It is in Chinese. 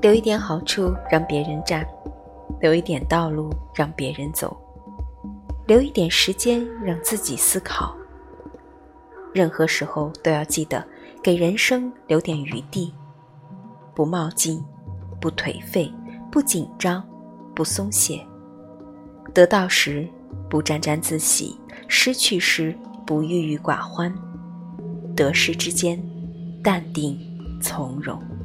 留一点好处让别人占留一点道路让别人走留一点时间让自己思考。任何时候都要记得给人生留点余地不冒进不颓废不紧张不松懈。得到时不沾沾自喜失去时不郁郁寡欢。得失之间淡定从容。